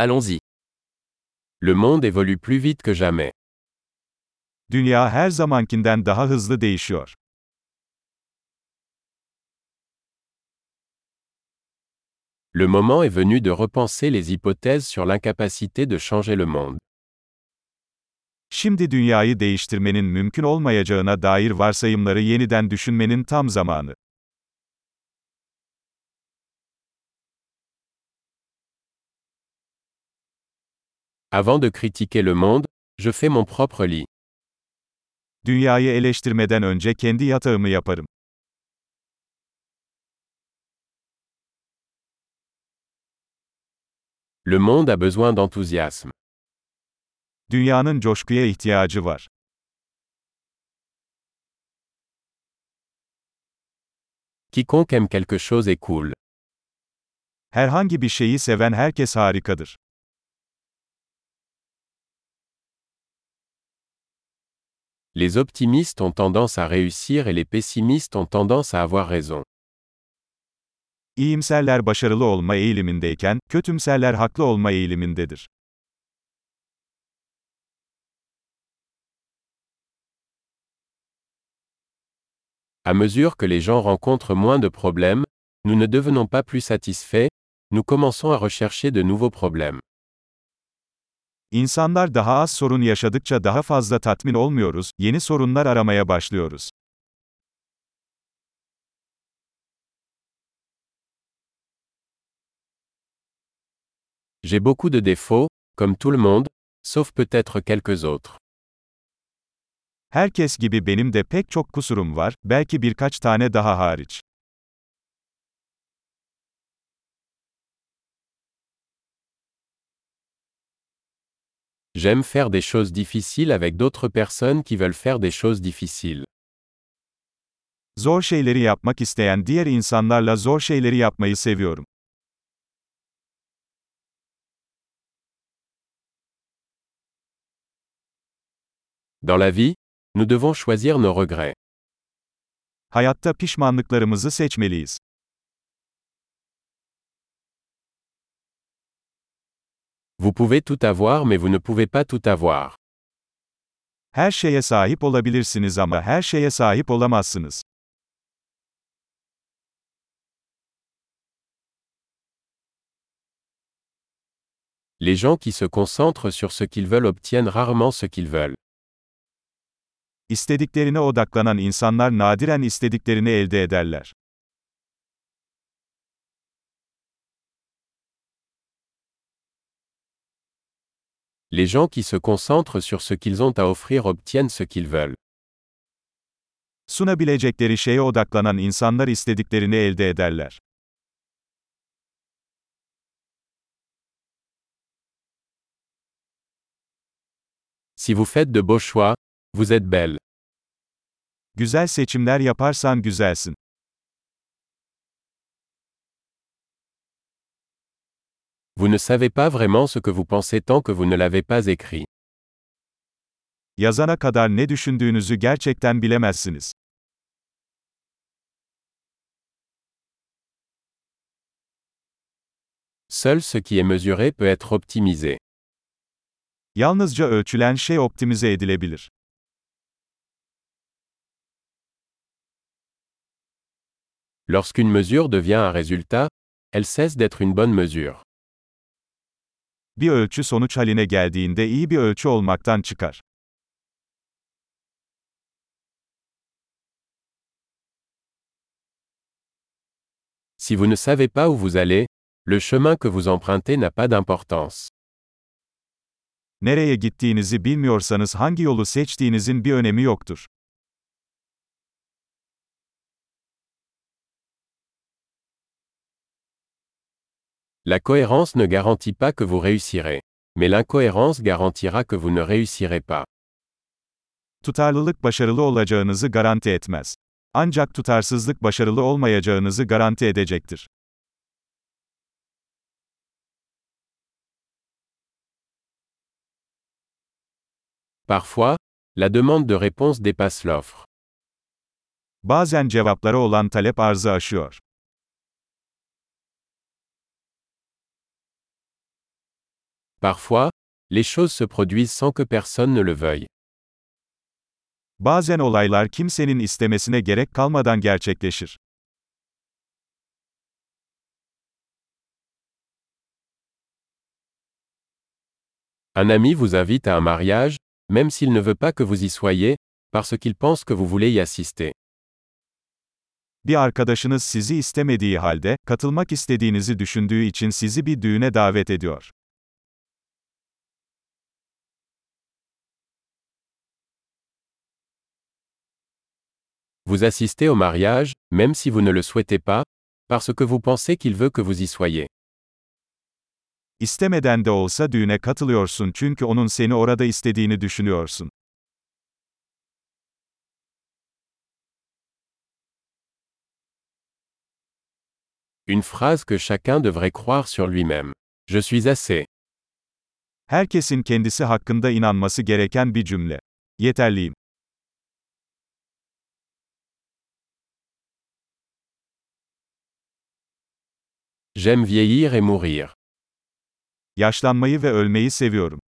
Allons-y. Le monde évolue plus vite que jamais. Dünya her zamankinden daha hızlı değişiyor. Le moment est venu de repenser les hypothèses sur l'incapacité de changer le monde. Şimdi dünyayı değiştirmenin mümkün olmayacağına dair varsayımları yeniden düşünmenin tam zamanı. Avant de critiquer le monde, je fais mon propre lit. Dünyayı eleştirmeden önce kendi yatağımı yaparım. Le monde a besoin d'enthousiasme. Dünyanın coşkuya ihtiyacı var. Quiconque aime quelque chose est cool. Herhangi bir şeyi seven herkes harikadır. Les optimistes ont tendance à réussir et les pessimistes ont tendance à avoir raison. İyimserler başarılı olma eğilimindeyken, kötümserler haklı olma eğilimindedir. À mesure que les gens rencontrent moins de problèmes, nous ne devenons pas plus satisfaits, nous commençons à rechercher de nouveaux problèmes. İnsanlar daha az sorun yaşadıkça daha fazla tatmin olmuyoruz, yeni sorunlar aramaya başlıyoruz. J'ai beaucoup de défauts, comme tout le monde, sauf peut-être quelques autres. Herkes gibi benim de pek çok kusurum var, belki birkaç tane daha hariç. J'aime faire des choses difficiles avec d'autres personnes qui veulent faire des choses difficiles. Zor şeyleri yapmak isteyen diğer insanlarla zor şeyleri yapmayı seviyorum. Dans la vie, nous devons choisir nos regrets. Hayatta pişmanlıklarımızı seçmeliyiz. Vous pouvez tout avoir mais vous ne pouvez pas tout avoir. Her şeye sahip olabilirsiniz ama her şeye sahip olamazsınız. Les gens qui se concentrent sur ce qu'ils veulent obtiennent rarement ce qu'ils veulent. İstediklerine odaklanan insanlar nadiren istediklerini elde ederler. Les gens qui se concentrent sur ce qu'ils ont à offrir obtiennent ce qu'ils veulent. Sunabilecekleri şeye odaklanan insanlar istediklerini elde ederler. Si vous faites de beaux choix, vous êtes belle. Güzel seçimler yaparsan güzelsin. Vous ne savez pas vraiment ce que vous pensez tant que vous ne l'avez pas écrit. Yazana kadar ne düşündüğünüzü gerçekten bilemezsiniz. Seul ce qui est mesuré peut être optimisé. Yalnızca ölçülen şey optimize edilebilir. Lorsqu'une mesure devient un résultat, elle cesse d'être une bonne mesure. Bir ölçü sonuç haline geldiğinde iyi bir ölçü olmaktan çıkar. Si vous ne savez pas où vous allez, le chemin que vous empruntez n'a pas d'importance. Nereye gittiğinizi bilmiyorsanız hangi yolu seçtiğinizin bir önemi yoktur. La cohérence ne garantit pas que vous réussirez. Mais l'incohérence garantira que vous ne réussirez pas. Tutarlılık başarılı olacağınızı garanti etmez. Ancak tutarsızlık başarılı olmayacağınızı garanti edecektir. Parfois, la demande de réponse dépasse l'offre. Bazen cevaplara olan talep arzı aşıyor. Parfois, les choses se produisent sans que personne ne le veuille. Bazen olaylar kimsenin istemesine gerek kalmadan gerçekleşir. Un ami vous invite à un mariage, même s'il ne veut pas que vous y soyez, parce qu'il pense que vous voulez y assister. Bir arkadaşınız sizi istemediği halde, katılmak istediğinizi düşündüğü için sizi bir düğüne davet ediyor. Vous assistez au mariage, même si vous ne le souhaitez pas, parce que vous pensez qu'il veut que vous y soyez. İstemeden de olsa düğüne katılıyorsun çünkü onun seni orada istediğini düşünüyorsun. Une phrase que chacun devrait croire sur lui-même. Je suis assez. Herkesin kendisi hakkında inanması gereken bir cümle. Yeterliyim. J'aime vieillir et mourir. Yaşlanmayı ve ölmeyi seviyorum.